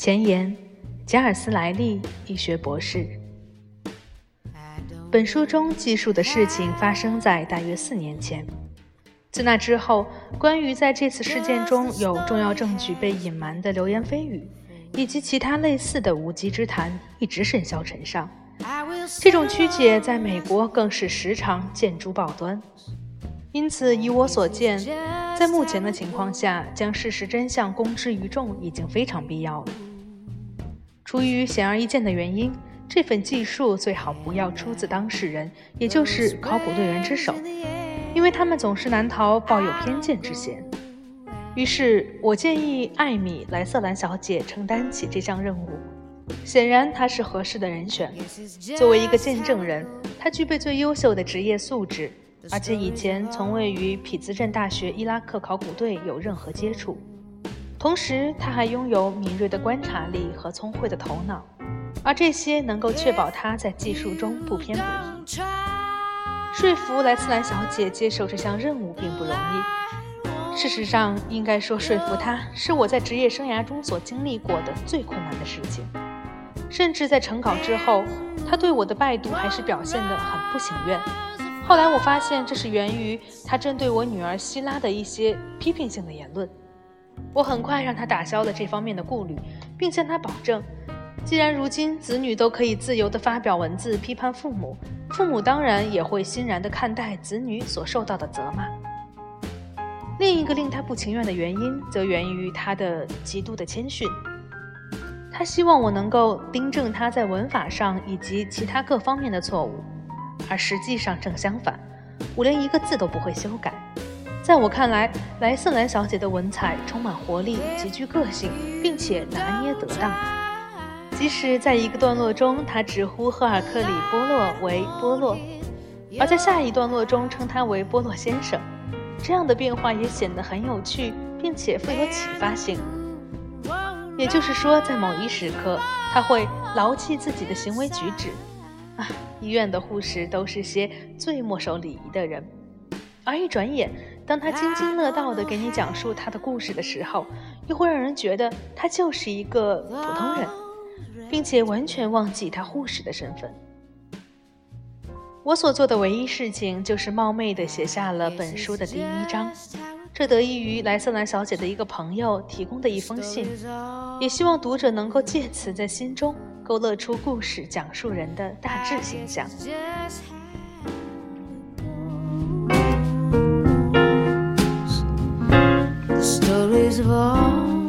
前言：贾尔斯·莱利，医学博士。本书中记述的事情发生在大约四年前。自那之后，关于在这次事件中有重要证据被隐瞒的流言蜚语，以及其他类似的无稽之谈，一直甚嚣尘上。这种曲解在美国更是时常见诸报端。因此，以我所见，在目前的情况下，将事实真相公之于众已经非常必要了。出于显而易见的原因，这份记述最好不要出自当事人，也就是考古队员之手。因为他们总是难逃抱有偏见之嫌，于是我建议艾米·莱瑟兰小姐承担起这项任务。显然，她是合适的人选。作为一个见证人，她具备最优秀的职业素质，而且以前从未与匹兹镇大学伊拉克考古队有任何接触。同时，她还拥有敏锐的观察力和聪慧的头脑，而这些能够确保她在技术中不偏不倚。说服莱斯兰小姐接受这项任务并不容易。事实上，应该说说服她是我在职业生涯中所经历过的最困难的事情。甚至在成稿之后，她对我的拜读还是表现得很不情愿。后来我发现，这是源于她针对我女儿希拉的一些批评性的言论。我很快让他打消了这方面的顾虑，并向他保证。既然如今子女都可以自由地发表文字批判父母，父母当然也会欣然地看待子女所受到的责骂。另一个令他不情愿的原因，则源于他的极度的谦逊。他希望我能够订正他在文法上以及其他各方面的错误，而实际上正相反，我连一个字都不会修改。在我看来，莱瑟兰小姐的文采充满活力，极具个性，并且拿捏得当。即使在一个段落中，她直呼赫尔克里·波洛为波洛，而在下一段落中称他为波洛先生，这样的变化也显得很有趣，并且富有启发性。也就是说，在某一时刻，他会牢记自己的行为举止。啊，医院的护士都是些最墨守礼仪的人，而一转眼，当他津津乐道地给你讲述他的故事的时候，又会让人觉得他就是一个普通人。并且完全忘记他护士的身份。我所做的唯一事情就是冒昧地写下了本书的第一章，这得益于莱瑟兰小姐的一个朋友提供的一封信，也希望读者能够借此在心中勾勒出故事讲述人的大致形象。of all.